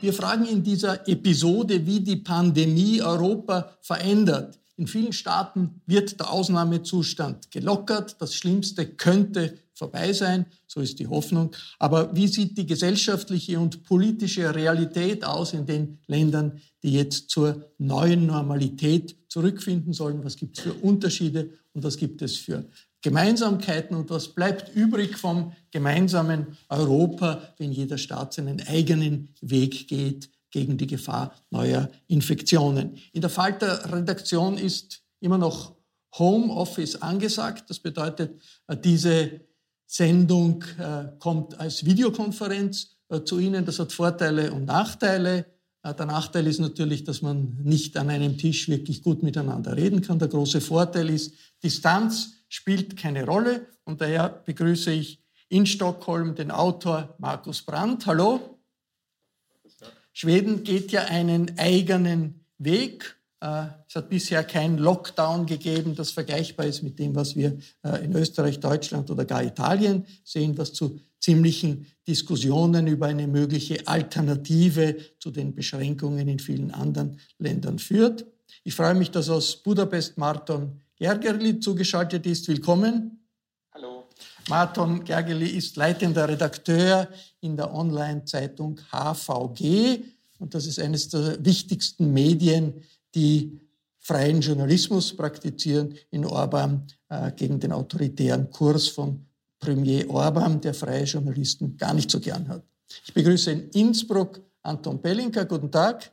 Wir fragen in dieser Episode, wie die Pandemie Europa verändert. In vielen Staaten wird der Ausnahmezustand gelockert. Das Schlimmste könnte vorbei sein, so ist die Hoffnung. Aber wie sieht die gesellschaftliche und politische Realität aus in den Ländern, die jetzt zur neuen Normalität zurückfinden sollen? Was gibt es für Unterschiede und was gibt es für Gemeinsamkeiten und was bleibt übrig vom gemeinsamen Europa, wenn jeder Staat seinen eigenen Weg geht gegen die Gefahr neuer Infektionen. In der Falter-Redaktion ist immer noch Homeoffice angesagt. Das bedeutet, äh, diese Sendung äh, kommt als Videokonferenz äh, zu Ihnen. Das hat Vorteile und Nachteile. Der Nachteil ist natürlich, dass man nicht an einem Tisch wirklich gut miteinander reden kann. Der große Vorteil ist Distanz spielt keine Rolle. Und daher begrüße ich in Stockholm den Autor Markus Brandt. Hallo. Schweden geht ja einen eigenen Weg. Äh, es hat bisher kein Lockdown gegeben, das vergleichbar ist mit dem, was wir äh, in Österreich, Deutschland oder gar Italien sehen, was zu ziemlichen Diskussionen über eine mögliche Alternative zu den Beschränkungen in vielen anderen Ländern führt. Ich freue mich, dass aus Budapest Marton Gergerli zugeschaltet ist. Willkommen. Hallo. Marton Gergerli ist leitender Redakteur in der Online-Zeitung HVG. Und das ist eines der wichtigsten Medien, die freien Journalismus praktizieren in Orban äh, gegen den autoritären Kurs von Premier Orban, der freie Journalisten gar nicht so gern hat. Ich begrüße in Innsbruck Anton Pellinka. Guten Tag.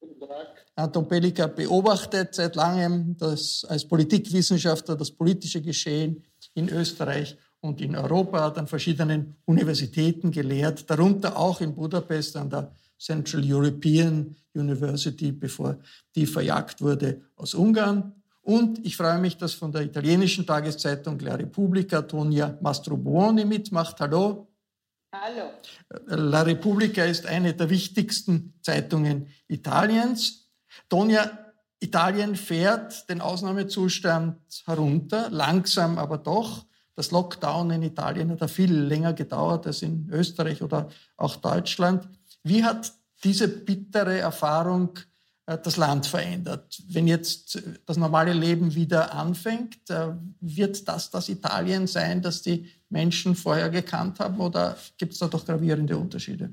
Guten Tag. Anton Pelika beobachtet seit langem das, als Politikwissenschaftler das politische Geschehen in Österreich und in Europa, hat an verschiedenen Universitäten gelehrt, darunter auch in Budapest an der Central European University, bevor die verjagt wurde aus Ungarn. Und ich freue mich, dass von der italienischen Tageszeitung La Repubblica Tonia Mastrobuoni mitmacht. Hallo. Hallo. La Repubblica ist eine der wichtigsten Zeitungen Italiens. Tonja, Italien fährt den Ausnahmezustand herunter, langsam aber doch. Das Lockdown in Italien hat ja viel länger gedauert als in Österreich oder auch Deutschland. Wie hat diese bittere Erfahrung äh, das Land verändert? Wenn jetzt das normale Leben wieder anfängt, äh, wird das das Italien sein, das die Menschen vorher gekannt haben oder gibt es da doch gravierende Unterschiede?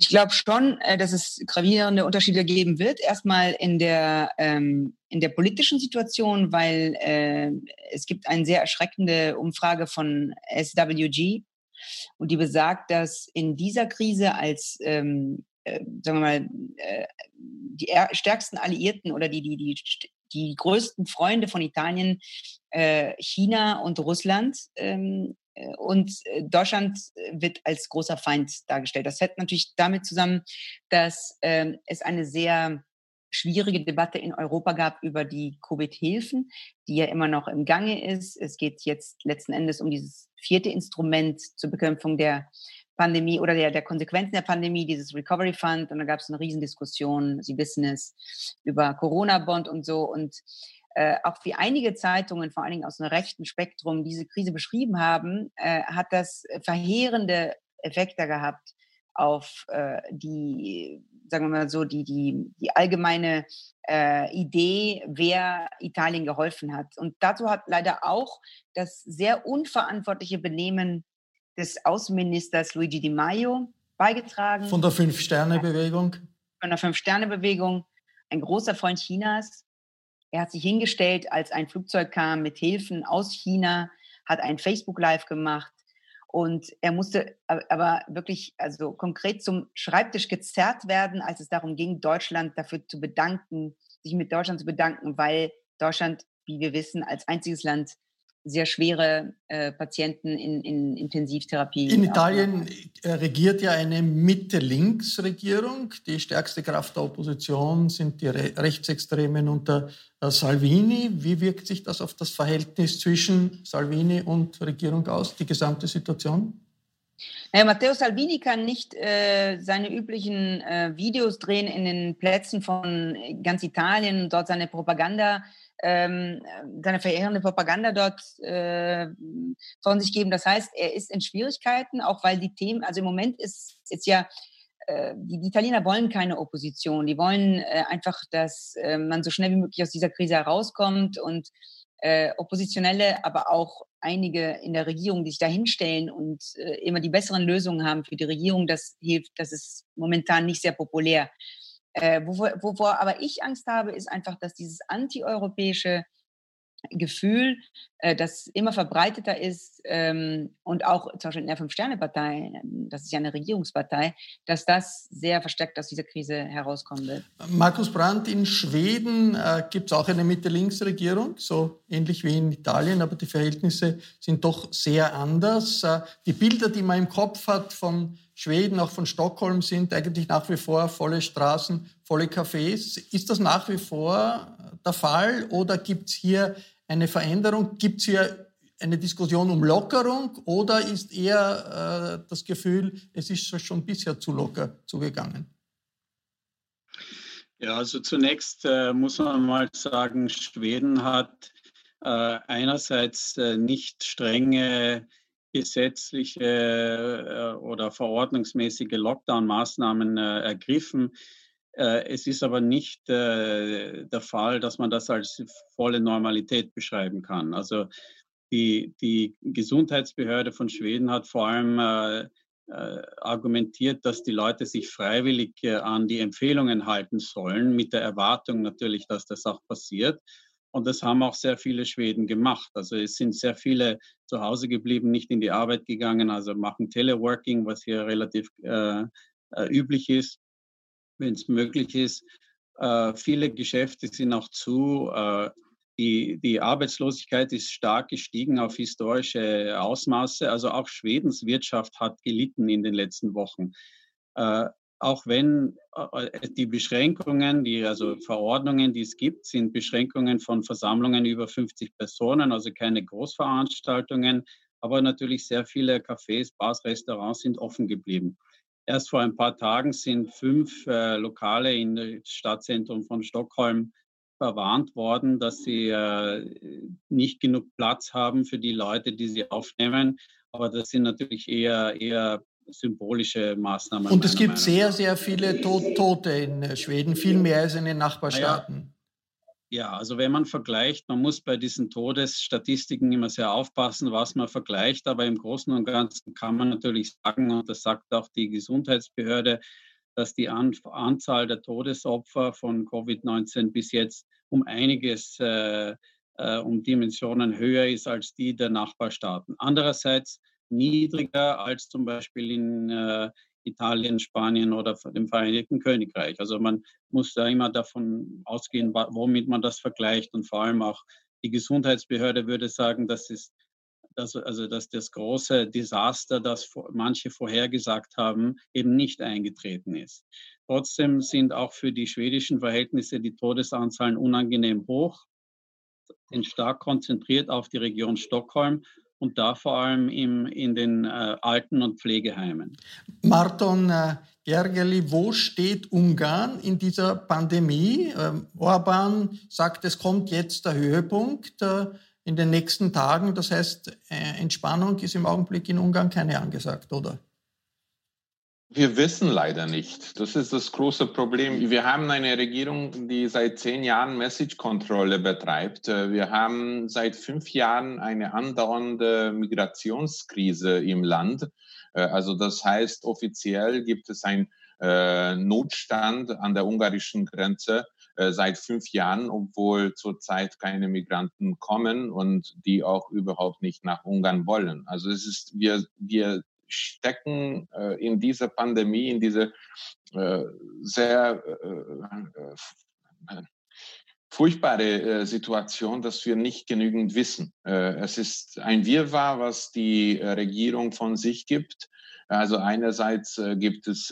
Ich glaube schon, äh, dass es gravierende Unterschiede geben wird. Erstmal in der, ähm, in der politischen Situation, weil äh, es gibt eine sehr erschreckende Umfrage von SWG, Und die besagt, dass in dieser Krise als, ähm, äh, sagen wir mal, äh, die stärksten Alliierten oder die, die, die, die größten Freunde von Italien, äh, China und Russland, ähm, äh, und äh, Deutschland wird als großer Feind dargestellt. Das hängt natürlich damit zusammen, dass ähm, es eine sehr schwierige Debatte in Europa gab über die Covid-Hilfen, die ja immer noch im Gange ist. Es geht jetzt letzten Endes um dieses vierte Instrument zur Bekämpfung der Pandemie oder der, der Konsequenzen der Pandemie, dieses Recovery Fund. Und da gab es eine Riesendiskussion, Sie wissen es, über Corona-Bond und so. Und äh, auch wie einige Zeitungen, vor allen Dingen aus dem rechten Spektrum, diese Krise beschrieben haben, äh, hat das verheerende Effekte gehabt auf äh, die, sagen wir mal so, die, die, die allgemeine äh, Idee, wer Italien geholfen hat. Und dazu hat leider auch das sehr unverantwortliche Benehmen des Außenministers Luigi Di Maio beigetragen. Von der Fünf-Sterne-Bewegung? Von der Fünf-Sterne-Bewegung, ein großer Freund Chinas. Er hat sich hingestellt, als ein Flugzeug kam mit Hilfen aus China, hat ein Facebook-Live gemacht, und er musste aber wirklich, also konkret zum Schreibtisch gezerrt werden, als es darum ging, Deutschland dafür zu bedanken, sich mit Deutschland zu bedanken, weil Deutschland, wie wir wissen, als einziges Land sehr schwere äh, Patienten in, in Intensivtherapie. In Italien äh, regiert ja eine Mitte-Links-Regierung. Die stärkste Kraft der Opposition sind die Re Rechtsextremen unter äh, Salvini. Wie wirkt sich das auf das Verhältnis zwischen Salvini und Regierung aus, die gesamte Situation? Naja, Matteo Salvini kann nicht äh, seine üblichen äh, Videos drehen in den Plätzen von ganz Italien und dort seine Propaganda ähm, seine verheerende Propaganda dort äh, von sich geben. Das heißt, er ist in Schwierigkeiten, auch weil die Themen, also im Moment ist, ist ja, äh, die, die, Italiener wollen keine Opposition. Die wollen äh, einfach, dass äh, man so schnell wie möglich aus dieser Krise herauskommt und äh, Oppositionelle, aber auch einige in der Regierung, die sich da hinstellen und äh, immer die besseren Lösungen haben für die Regierung, das hilft, das ist momentan nicht sehr populär. Äh, wovor, wovor aber ich Angst habe, ist einfach, dass dieses antieuropäische Gefühl, das immer verbreiteter ist ähm, und auch zum Beispiel in der Fünf-Sterne-Partei, das ist ja eine Regierungspartei, dass das sehr verstärkt aus dieser Krise herauskommen wird. Markus Brandt, in Schweden äh, gibt es auch eine Mitte-Links-Regierung, so ähnlich wie in Italien, aber die Verhältnisse sind doch sehr anders. Äh, die Bilder, die man im Kopf hat von Schweden, auch von Stockholm, sind eigentlich nach wie vor volle Straßen, volle Cafés. Ist das nach wie vor der Fall oder gibt es hier eine Veränderung? Gibt es hier eine Diskussion um Lockerung oder ist eher äh, das Gefühl, es ist schon bisher zu locker zugegangen? Ja, also zunächst äh, muss man mal sagen, Schweden hat äh, einerseits äh, nicht strenge gesetzliche äh, oder verordnungsmäßige Lockdown-Maßnahmen äh, ergriffen. Äh, es ist aber nicht der Fall, dass man das als volle Normalität beschreiben kann. Also die, die Gesundheitsbehörde von Schweden hat vor allem argumentiert, dass die Leute sich freiwillig an die Empfehlungen halten sollen, mit der Erwartung natürlich, dass das auch passiert. Und das haben auch sehr viele Schweden gemacht. Also es sind sehr viele zu Hause geblieben, nicht in die Arbeit gegangen, also machen Teleworking, was hier relativ äh, äh, üblich ist, wenn es möglich ist. Äh, viele Geschäfte sind auch zu. Äh, die, die Arbeitslosigkeit ist stark gestiegen auf historische Ausmaße. Also auch Schwedens Wirtschaft hat gelitten in den letzten Wochen. Äh, auch wenn äh, die Beschränkungen, die also Verordnungen, die es gibt, sind Beschränkungen von Versammlungen über 50 Personen, also keine Großveranstaltungen, aber natürlich sehr viele Cafés, Bars, Restaurants sind offen geblieben. Erst vor ein paar Tagen sind fünf äh, Lokale im Stadtzentrum von Stockholm verwarnt worden, dass sie äh, nicht genug Platz haben für die Leute, die sie aufnehmen. Aber das sind natürlich eher, eher symbolische Maßnahmen. Und es gibt sehr, sehr viele Tote in äh, Schweden, viel mehr als in den Nachbarstaaten. Ja, also wenn man vergleicht, man muss bei diesen Todesstatistiken immer sehr aufpassen, was man vergleicht, aber im Großen und Ganzen kann man natürlich sagen, und das sagt auch die Gesundheitsbehörde, dass die An Anzahl der Todesopfer von Covid-19 bis jetzt um einiges, äh, äh, um Dimensionen höher ist als die der Nachbarstaaten. Andererseits niedriger als zum Beispiel in äh, Italien, Spanien oder dem Vereinigten Königreich. Also man muss da immer davon ausgehen, womit man das vergleicht und vor allem auch die Gesundheitsbehörde würde sagen, das ist dass, also dass das große Desaster, das manche vorhergesagt haben, eben nicht eingetreten ist. Trotzdem sind auch für die schwedischen Verhältnisse die Todesanzahlen unangenehm hoch, sind stark konzentriert auf die Region Stockholm und da vor allem im, in den äh, Alten- und Pflegeheimen. Marton äh, Gergely, wo steht Ungarn in dieser Pandemie? Ähm, Orban sagt, es kommt jetzt der Höhepunkt. Äh, in den nächsten Tagen. Das heißt, äh, Entspannung ist im Augenblick in Ungarn keine angesagt, oder? Wir wissen leider nicht. Das ist das große Problem. Wir haben eine Regierung, die seit zehn Jahren Message-Kontrolle betreibt. Äh, wir haben seit fünf Jahren eine andauernde Migrationskrise im Land. Äh, also das heißt, offiziell gibt es einen Notstand an der ungarischen Grenze äh, seit fünf Jahren, obwohl zurzeit keine Migranten kommen und die auch überhaupt nicht nach Ungarn wollen. Also es ist, wir, wir stecken äh, in dieser Pandemie, in diese äh, sehr äh, furchtbare Situation, dass wir nicht genügend wissen. es ist ein Wirrwarr, was die Regierung von sich gibt. Also einerseits gibt es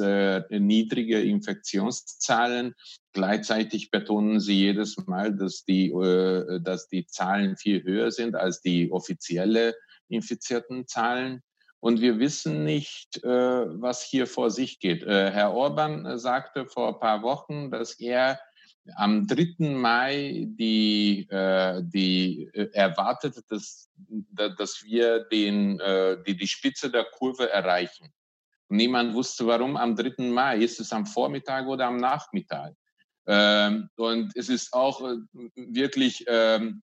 niedrige Infektionszahlen. Gleichzeitig betonen sie jedes Mal, dass die, dass die Zahlen viel höher sind als die offizielle infizierten Zahlen. Und wir wissen nicht, was hier vor sich geht. Herr Orban sagte vor ein paar Wochen, dass er am 3. Mai die, die erwartet, dass, dass wir den, die, die Spitze der Kurve erreichen. Niemand wusste, warum am 3. Mai. Ist es am Vormittag oder am Nachmittag? Ähm, und es ist auch äh, wirklich ähm,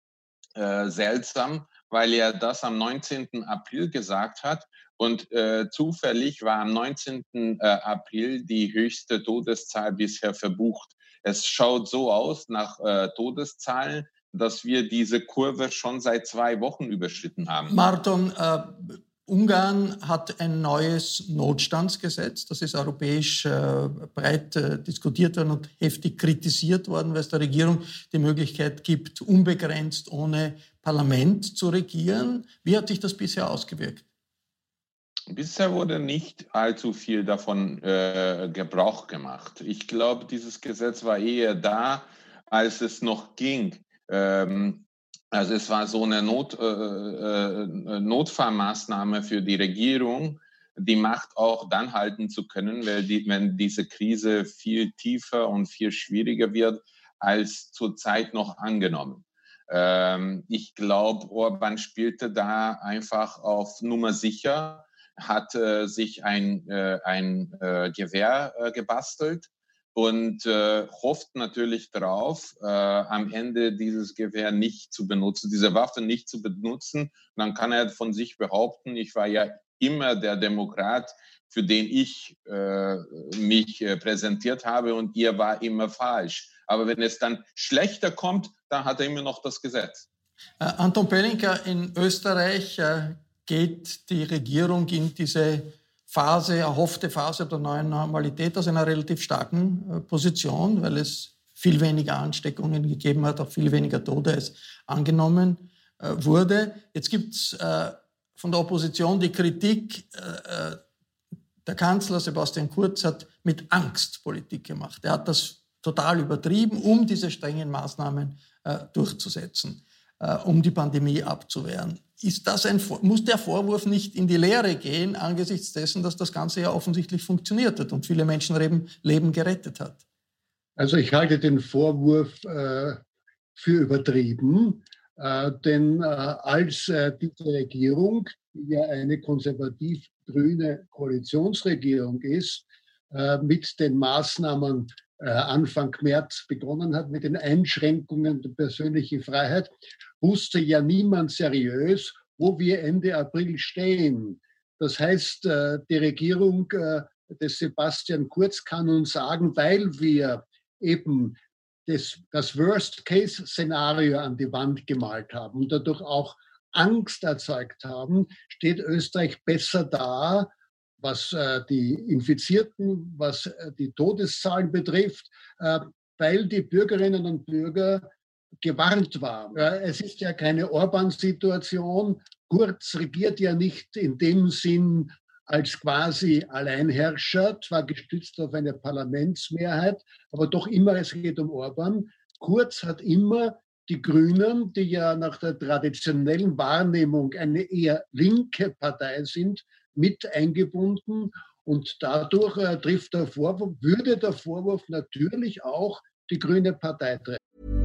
äh, seltsam, weil er das am 19. April gesagt hat. Und äh, zufällig war am 19. Äh, April die höchste Todeszahl bisher verbucht. Es schaut so aus nach äh, Todeszahlen, dass wir diese Kurve schon seit zwei Wochen überschritten haben. Martin, äh, Ungarn hat ein neues Notstandsgesetz. Das ist europäisch äh, breit äh, diskutiert worden und heftig kritisiert worden, weil es der Regierung die Möglichkeit gibt, unbegrenzt ohne Parlament zu regieren. Wie hat sich das bisher ausgewirkt? Bisher wurde nicht allzu viel davon äh, Gebrauch gemacht. Ich glaube, dieses Gesetz war eher da, als es noch ging. Ähm, also es war so eine Not, äh, äh, Notfallmaßnahme für die Regierung, die Macht auch dann halten zu können, weil die, wenn diese Krise viel tiefer und viel schwieriger wird als zurzeit noch angenommen. Ähm, ich glaube, Orban spielte da einfach auf Nummer sicher, hat äh, sich ein, äh, ein äh, Gewehr äh, gebastelt und äh, hofft natürlich darauf, äh, am Ende dieses Gewehr nicht zu benutzen, diese Waffe nicht zu benutzen. Und dann kann er von sich behaupten, ich war ja immer der Demokrat, für den ich äh, mich äh, präsentiert habe und ihr war immer falsch. Aber wenn es dann schlechter kommt, dann hat er immer noch das Gesetz. Äh, Anton Pellinker, in Österreich äh, geht die Regierung in diese Phase, erhoffte Phase der neuen Normalität aus einer relativ starken äh, Position, weil es viel weniger Ansteckungen gegeben hat, auch viel weniger Tode als angenommen äh, wurde. Jetzt gibt es äh, von der Opposition die Kritik, der Kanzler Sebastian Kurz hat mit Angst Politik gemacht. Er hat das total übertrieben, um diese strengen Maßnahmen durchzusetzen, um die Pandemie abzuwehren ist das ein, muss der Vorwurf nicht in die Leere gehen angesichts dessen, dass das Ganze ja offensichtlich funktioniert hat und viele Menschenleben Leben gerettet hat? Also ich halte den Vorwurf äh, für übertrieben, äh, denn äh, als äh, diese Regierung, die ja eine konservativ-grüne Koalitionsregierung ist, äh, mit den Maßnahmen äh, Anfang März begonnen hat mit den Einschränkungen der persönlichen Freiheit, wusste ja niemand seriös, wo wir Ende April stehen. Das heißt, äh, die Regierung äh, des Sebastian Kurz kann uns sagen, weil wir eben das, das Worst-Case-Szenario an die Wand gemalt haben und dadurch auch Angst erzeugt haben, steht Österreich besser da, was äh, die Infizierten, was die Todeszahlen betrifft, weil die Bürgerinnen und Bürger gewarnt waren. Es ist ja keine Orban-Situation. Kurz regiert ja nicht in dem Sinn als quasi Alleinherrscher, zwar gestützt auf eine Parlamentsmehrheit, aber doch immer, es geht um Orban. Kurz hat immer die Grünen, die ja nach der traditionellen Wahrnehmung eine eher linke Partei sind, mit eingebunden. Und dadurch äh, trifft der Vorwurf, würde der Vorwurf natürlich auch die Grüne Partei treffen.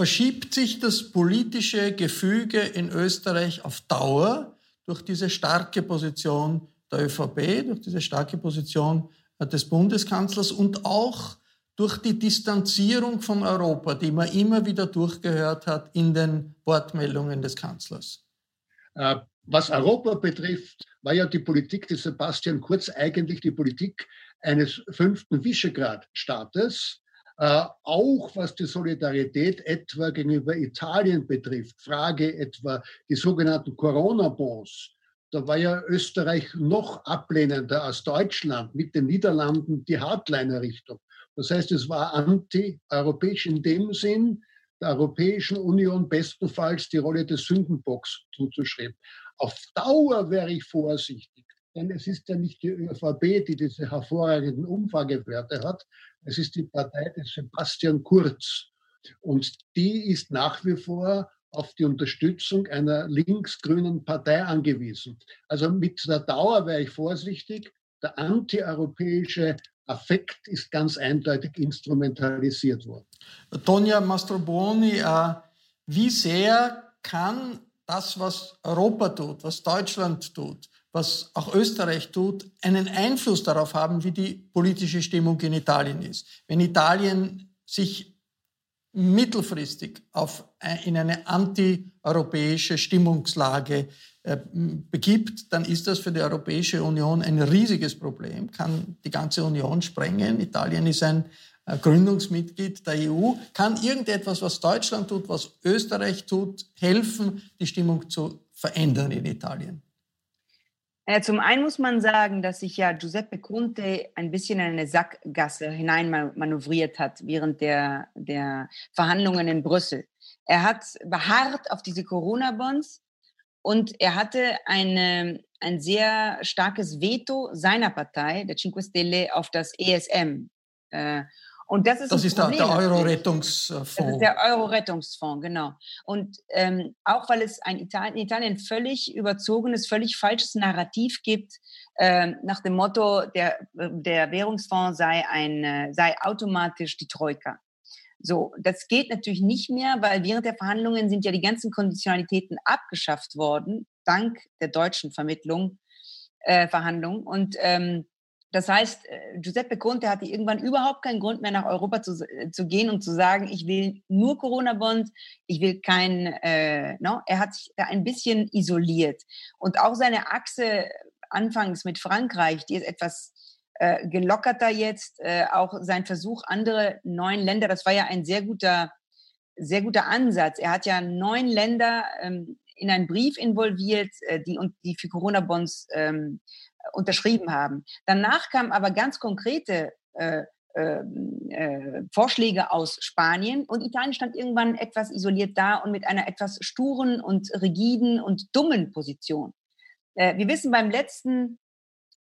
Verschiebt sich das politische Gefüge in Österreich auf Dauer durch diese starke Position der ÖVP, durch diese starke Position des Bundeskanzlers und auch durch die Distanzierung von Europa, die man immer wieder durchgehört hat in den Wortmeldungen des Kanzlers. Äh, was Europa betrifft, war ja die Politik des Sebastian Kurz eigentlich die Politik eines fünften Visegrad-Staates, äh, auch was die Solidarität etwa gegenüber Italien betrifft, Frage etwa die sogenannten Corona-Bonds. Da war ja Österreich noch ablehnender als Deutschland mit den Niederlanden die Hardliner-Richtung. Das heißt, es war anti-europäisch in dem Sinn, der Europäischen Union bestenfalls die Rolle des Sündenbocks zuzuschreiben. Auf Dauer wäre ich vorsichtig, denn es ist ja nicht die ÖVP, die diese hervorragenden Umfragewerte hat, es ist die Partei des Sebastian Kurz. Und die ist nach wie vor auf die Unterstützung einer linksgrünen Partei angewiesen. Also mit der Dauer wäre ich vorsichtig. Der antieuropäische Affekt ist ganz eindeutig instrumentalisiert worden. Tonja Mastroboni, äh, wie sehr kann das, was Europa tut, was Deutschland tut, was auch Österreich tut, einen Einfluss darauf haben, wie die politische Stimmung in Italien ist. Wenn Italien sich mittelfristig auf, in eine antieuropäische Stimmungslage äh, begibt, dann ist das für die Europäische Union ein riesiges Problem, kann die ganze Union sprengen. Italien ist ein äh, Gründungsmitglied der EU. Kann irgendetwas, was Deutschland tut, was Österreich tut, helfen, die Stimmung zu verändern in Italien? Äh, zum einen muss man sagen, dass sich ja Giuseppe Conte ein bisschen in eine Sackgasse hineinmanövriert hat während der, der Verhandlungen in Brüssel. Er hat beharrt auf diese Corona-Bonds und er hatte eine, ein sehr starkes Veto seiner Partei, der Cinque Stelle, auf das ESM. Äh, und das ist, das ist der, der Euro-Rettungsfonds. Das ist der Euro-Rettungsfonds, genau. Und ähm, auch weil es ein Italien, in Italien völlig überzogenes, völlig falsches Narrativ gibt, äh, nach dem Motto, der, der Währungsfonds sei, ein, äh, sei automatisch die Troika. So, das geht natürlich nicht mehr, weil während der Verhandlungen sind ja die ganzen Konditionalitäten abgeschafft worden, dank der deutschen Vermittlung, äh, Verhandlung. Und ähm, das heißt, äh, Giuseppe Conte hatte irgendwann überhaupt keinen Grund mehr nach Europa zu, äh, zu gehen und zu sagen, ich will nur Corona-Bond, ich will kein, äh, no? er hat sich da ein bisschen isoliert. Und auch seine Achse anfangs mit Frankreich, die ist etwas äh, gelockerter jetzt, äh, auch sein Versuch, andere neun Länder, das war ja ein sehr guter, sehr guter Ansatz. Er hat ja neun Länder ähm, in einen Brief involviert, äh, die, die für Corona-Bonds ähm, unterschrieben haben. Danach kamen aber ganz konkrete äh, ähm, äh, Vorschläge aus Spanien und Italien stand irgendwann etwas isoliert da und mit einer etwas sturen und rigiden und dummen Position. Äh, wir wissen, beim letzten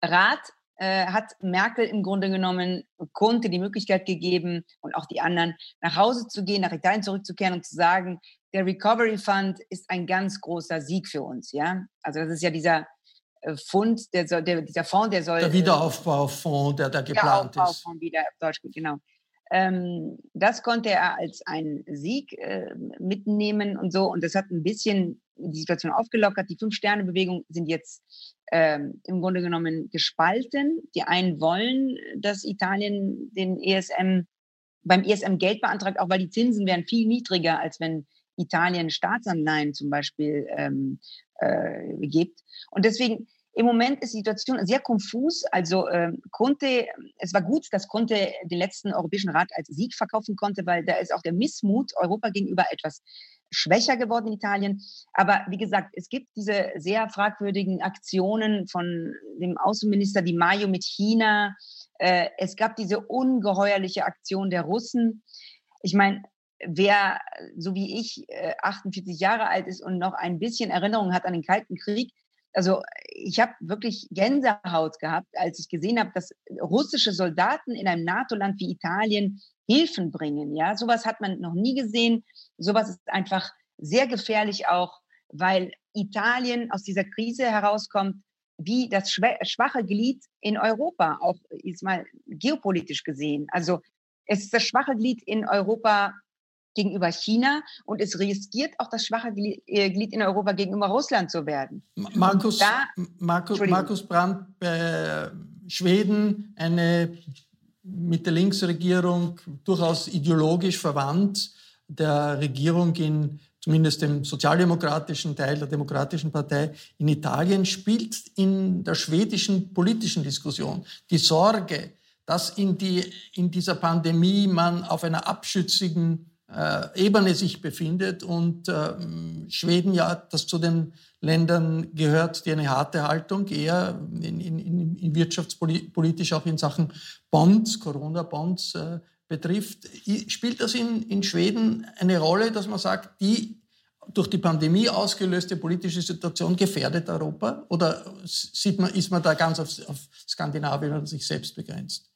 Rat äh, hat Merkel im Grunde genommen Conte die Möglichkeit gegeben und auch die anderen nach Hause zu gehen, nach Italien zurückzukehren und zu sagen, der Recovery Fund ist ein ganz großer Sieg für uns. Ja, also das ist ja dieser Fund, der, der, dieser Fonds, der soll. Der Wiederaufbaufonds, der da geplant Wiederaufbaufonds, ist. Wieder auf Deutsch, genau. Ähm, das konnte er als einen Sieg äh, mitnehmen und so. Und das hat ein bisschen die Situation aufgelockert. Die Fünf-Sterne-Bewegung sind jetzt ähm, im Grunde genommen gespalten. Die einen wollen, dass Italien den ESM beim ESM Geld beantragt, auch weil die Zinsen wären viel niedriger, als wenn Italien Staatsanleihen zum Beispiel ähm, äh, gibt. Und deswegen im Moment ist die Situation sehr konfus. Also äh, Conte, es war gut, dass Conte den letzten Europäischen Rat als Sieg verkaufen konnte, weil da ist auch der Missmut Europa gegenüber etwas schwächer geworden in Italien. Aber wie gesagt, es gibt diese sehr fragwürdigen Aktionen von dem Außenminister Di Maio mit China. Äh, es gab diese ungeheuerliche Aktion der Russen. Ich meine, wer so wie ich 48 äh, Jahre alt ist und noch ein bisschen Erinnerung hat an den Kalten Krieg, also ich habe wirklich Gänsehaut gehabt, als ich gesehen habe, dass russische Soldaten in einem NATO-Land wie Italien Hilfen bringen. Ja, sowas hat man noch nie gesehen. Sowas ist einfach sehr gefährlich auch, weil Italien aus dieser Krise herauskommt wie das schwache Glied in Europa, auch ist mal geopolitisch gesehen. Also es ist das schwache Glied in Europa gegenüber China und es riskiert auch das schwache äh, Glied in Europa gegenüber Russland zu werden. Markus, da, Markus, Markus Brandt bei Schweden, eine Mitte-Links-Regierung, durchaus ideologisch verwandt der Regierung in zumindest dem sozialdemokratischen Teil der Demokratischen Partei in Italien, spielt in der schwedischen politischen Diskussion die Sorge, dass in, die, in dieser Pandemie man auf einer abschützigen äh, Ebene sich befindet und äh, Schweden ja, das zu den Ländern gehört, die eine harte Haltung eher in, in, in wirtschaftspolitisch auch in Sachen Bonds, Corona-Bonds äh, betrifft. Spielt das in, in Schweden eine Rolle, dass man sagt, die durch die Pandemie ausgelöste politische Situation gefährdet Europa? Oder sieht man, ist man da ganz auf, auf Skandinavien oder sich selbst begrenzt?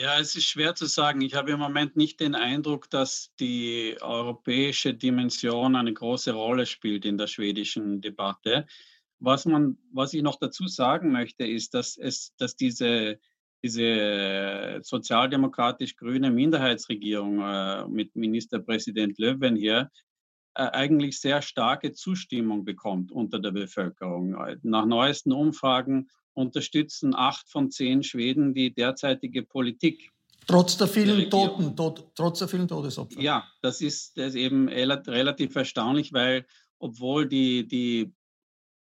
Ja, es ist schwer zu sagen. Ich habe im Moment nicht den Eindruck, dass die europäische Dimension eine große Rolle spielt in der schwedischen Debatte. Was, man, was ich noch dazu sagen möchte, ist, dass, es, dass diese, diese sozialdemokratisch-grüne Minderheitsregierung äh, mit Ministerpräsident Löwen hier eigentlich sehr starke Zustimmung bekommt unter der Bevölkerung. Nach neuesten Umfragen unterstützen acht von zehn Schweden die derzeitige Politik. Trotz der vielen Toten, tot, trotz der vielen Todesopfer. Ja, das ist, das ist eben relativ erstaunlich, weil obwohl die, die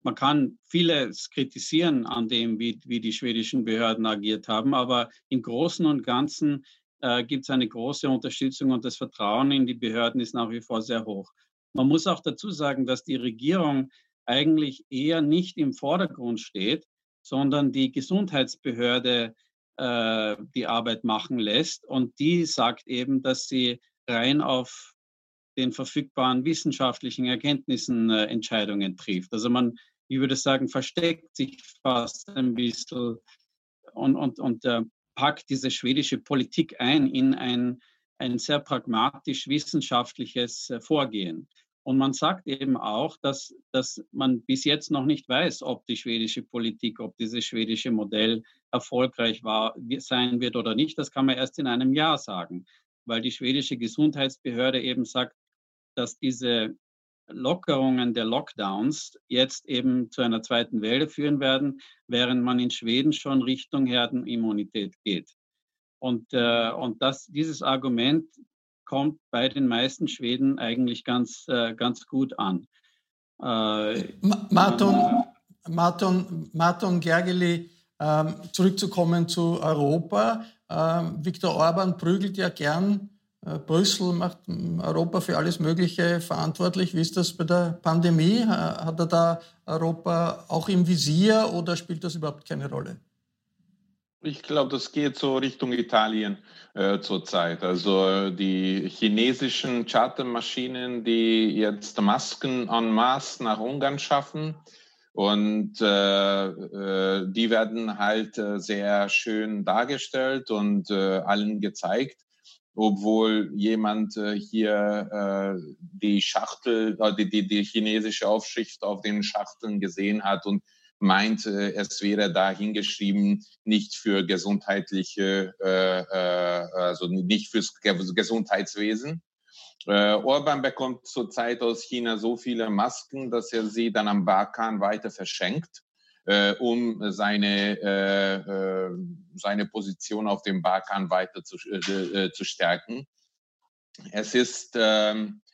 man kann vieles kritisieren an dem, wie, wie die schwedischen Behörden agiert haben, aber im Großen und Ganzen äh, gibt es eine große Unterstützung und das Vertrauen in die Behörden ist nach wie vor sehr hoch. Man muss auch dazu sagen, dass die Regierung eigentlich eher nicht im Vordergrund steht, sondern die Gesundheitsbehörde äh, die Arbeit machen lässt. Und die sagt eben, dass sie rein auf den verfügbaren wissenschaftlichen Erkenntnissen äh, Entscheidungen trifft. Also man, ich würde sagen, versteckt sich fast ein bisschen und, und, und äh, packt diese schwedische Politik ein in ein, ein sehr pragmatisch wissenschaftliches äh, Vorgehen. Und man sagt eben auch, dass, dass man bis jetzt noch nicht weiß, ob die schwedische Politik, ob dieses schwedische Modell erfolgreich war, sein wird oder nicht. Das kann man erst in einem Jahr sagen, weil die schwedische Gesundheitsbehörde eben sagt, dass diese Lockerungen der Lockdowns jetzt eben zu einer zweiten Welle führen werden, während man in Schweden schon Richtung Herdenimmunität geht. Und, äh, und das, dieses Argument kommt bei den meisten Schweden eigentlich ganz, äh, ganz gut an. Äh, Martin, Martin, Martin Gergely, ähm, zurückzukommen zu Europa. Ähm, Viktor Orban prügelt ja gern äh, Brüssel macht Europa für alles Mögliche verantwortlich. Wie ist das bei der Pandemie? Hat er da Europa auch im Visier oder spielt das überhaupt keine Rolle? Ich glaube, das geht so Richtung Italien äh, zurzeit. Also die chinesischen Chartermaschinen, die jetzt Masken en masse nach Ungarn schaffen. Und äh, äh, die werden halt äh, sehr schön dargestellt und äh, allen gezeigt, obwohl jemand äh, hier die Schachtel, die, die, die chinesische Aufschrift auf den Schachteln gesehen hat und meint, äh, es wäre da hingeschrieben, nicht für gesundheitliche, äh, äh, also nicht fürs Gesundheitswesen. Äh, Orban bekommt zurzeit aus China so viele Masken, dass er sie dann am Balkan weiter verschenkt, äh, um seine, äh, äh seine Position auf dem Balkan weiter zu, äh, zu stärken. Es ist, ähm, äh,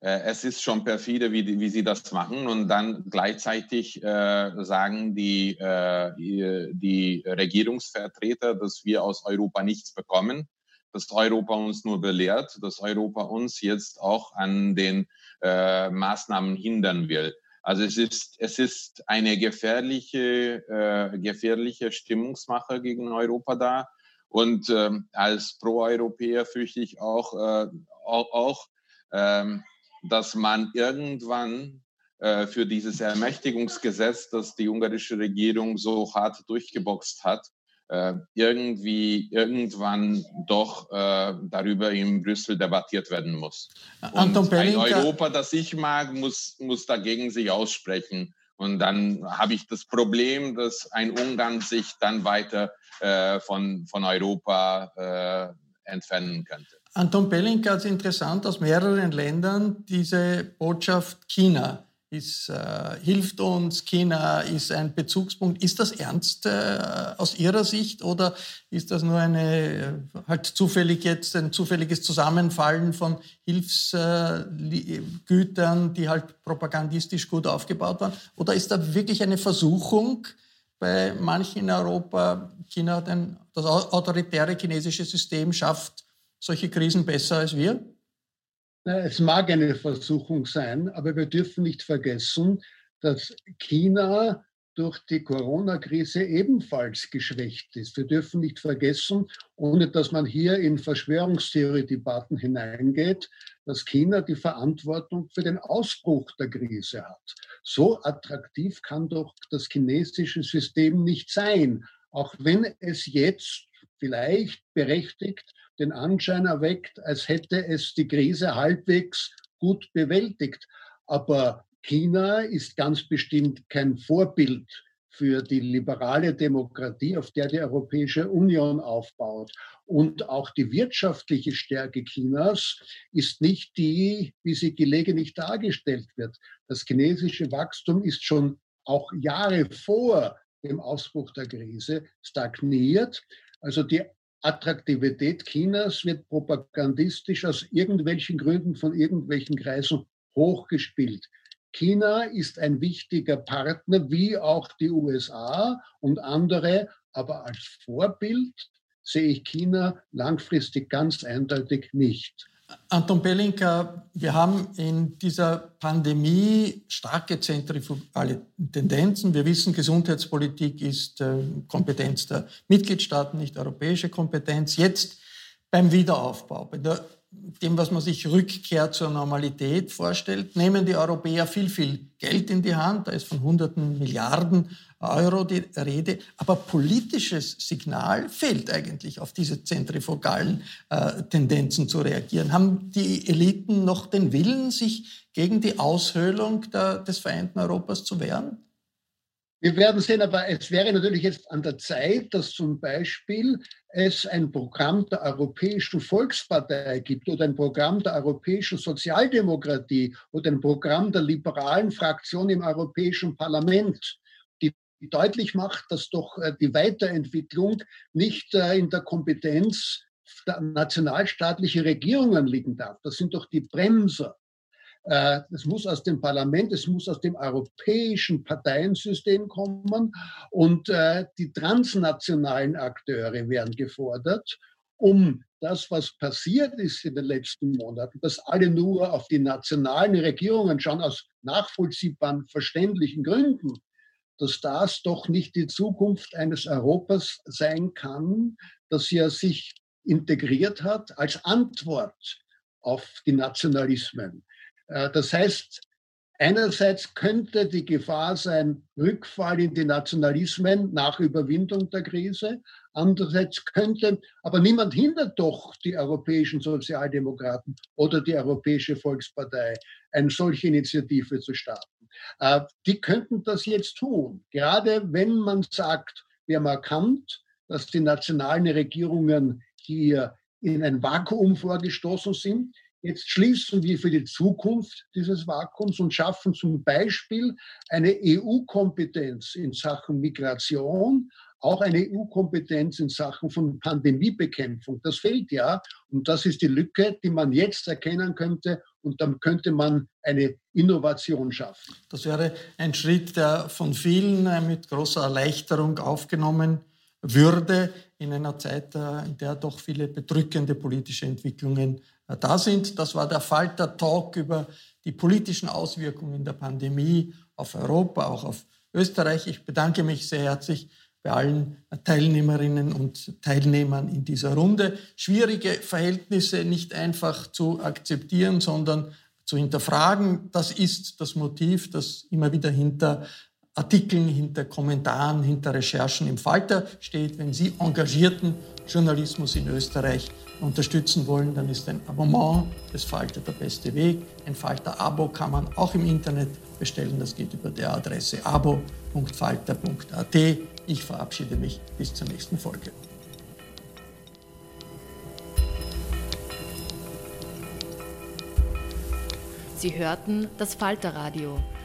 es ist schon perfide, wie, wie sie das machen. Und dann gleichzeitig äh, sagen die, äh, die, die Regierungsvertreter, dass wir aus Europa nichts bekommen, dass Europa uns nur belehrt, dass Europa uns jetzt auch an den äh, Maßnahmen hindern will. Also es ist, es ist eine gefährliche, äh, gefährliche Stimmungsmache gegen Europa da. Und ähm, als Pro-Europäer fürchte ich auch, äh, auch, auch ähm, dass man irgendwann äh, für dieses Ermächtigungsgesetz, das die ungarische Regierung so hart durchgeboxt hat, äh, irgendwie irgendwann doch äh, darüber in Brüssel debattiert werden muss. Anton Und ein Europa, das ich mag, muss, muss dagegen sich aussprechen. Und dann habe ich das Problem, dass ein Ungarn sich dann weiter äh, von, von Europa entfernen könnte. Anton Bellinka ist interessant aus mehreren Ländern diese Botschaft China ist, äh, hilft uns, China ist ein Bezugspunkt. Ist das ernst äh, aus Ihrer Sicht oder ist das nur eine äh, halt zufällig jetzt ein zufälliges Zusammenfallen von Hilfsgütern, die halt propagandistisch gut aufgebaut waren? Oder ist da wirklich eine Versuchung bei manchen in Europa, China hat das autoritäre chinesische System schafft solche Krisen besser als wir? Es mag eine Versuchung sein, aber wir dürfen nicht vergessen, dass China durch die Corona-Krise ebenfalls geschwächt ist. Wir dürfen nicht vergessen, ohne dass man hier in Verschwörungstheorie-Debatten hineingeht, dass China die Verantwortung für den Ausbruch der Krise hat. So attraktiv kann doch das chinesische System nicht sein, auch wenn es jetzt vielleicht berechtigt den Anschein erweckt, als hätte es die Krise halbwegs gut bewältigt. Aber China ist ganz bestimmt kein Vorbild für die liberale Demokratie, auf der die Europäische Union aufbaut. Und auch die wirtschaftliche Stärke Chinas ist nicht die, wie sie gelegentlich dargestellt wird. Das chinesische Wachstum ist schon auch Jahre vor dem Ausbruch der Krise stagniert. Also die Attraktivität Chinas wird propagandistisch aus irgendwelchen Gründen von irgendwelchen Kreisen hochgespielt. China ist ein wichtiger Partner, wie auch die USA und andere, aber als Vorbild sehe ich China langfristig ganz eindeutig nicht. Anton Belinka, wir haben in dieser Pandemie starke zentrifugale Tendenzen. Wir wissen, Gesundheitspolitik ist äh, Kompetenz der Mitgliedstaaten, nicht europäische Kompetenz. Jetzt beim Wiederaufbau, bei der, dem, was man sich Rückkehr zur Normalität vorstellt, nehmen die Europäer viel, viel Geld in die Hand. Da ist von hunderten Milliarden Euro die Rede. Aber politisches Signal fehlt eigentlich, auf diese zentrifugalen äh, Tendenzen zu reagieren. Haben die Eliten noch den Willen, sich gegen die Aushöhlung der, des vereinten Europas zu wehren? Wir werden sehen, aber es wäre natürlich jetzt an der Zeit, dass zum Beispiel es ein Programm der Europäischen Volkspartei gibt oder ein Programm der Europäischen Sozialdemokratie oder ein Programm der liberalen Fraktion im Europäischen Parlament deutlich macht, dass doch äh, die Weiterentwicklung nicht äh, in der Kompetenz der nationalstaatlichen Regierungen liegen darf. Das sind doch die Bremser. Äh, es muss aus dem Parlament, es muss aus dem europäischen Parteiensystem kommen und die transnationalen Akteure werden gefordert, um das, was passiert ist in den letzten Monaten, dass alle nur auf die nationalen Regierungen schauen, aus nachvollziehbaren, verständlichen Gründen, dass das doch nicht die Zukunft eines Europas sein kann, das ja sich integriert hat als Antwort auf die Nationalismen. Äh, das heißt, einerseits könnte die Gefahr sein, Rückfall in die Nationalismen nach Überwindung der Krise. Andererseits könnte, aber niemand hindert doch die europäischen Sozialdemokraten oder die Europäische Volkspartei, eine solche Initiative zu starten. Äh, die könnten das jetzt tun. Gerade wenn man sagt, wir haben erkannt, dass die nationalen Regierungen hier in ein Vakuum vorgestoßen sind. Jetzt schließen wir für die Zukunft dieses Vakuums und schaffen zum Beispiel eine EU-Kompetenz in Sachen Migration, auch eine EU-Kompetenz in Sachen von Pandemiebekämpfung. Das fehlt ja und das ist die Lücke, die man jetzt erkennen könnte und dann könnte man eine Innovation schaffen. Das wäre ein Schritt, der von vielen äh, mit großer Erleichterung aufgenommen würde in einer Zeit, äh, in der doch viele bedrückende politische Entwicklungen da sind. Das war der Falter Talk über die politischen Auswirkungen der Pandemie auf Europa, auch auf Österreich. Ich bedanke mich sehr herzlich bei allen Teilnehmerinnen und Teilnehmern in dieser Runde. Schwierige Verhältnisse nicht einfach zu akzeptieren, sondern zu hinterfragen. Das ist das Motiv, das immer wieder hinter Artikeln, hinter Kommentaren, hinter Recherchen im Falter steht. Wenn Sie engagierten Journalismus in Österreich unterstützen wollen, dann ist ein Abonnement des Falter der beste Weg. Ein Falter-Abo kann man auch im Internet bestellen. Das geht über der Adresse abo.falter.at. Ich verabschiede mich bis zur nächsten Folge. Sie hörten das Falterradio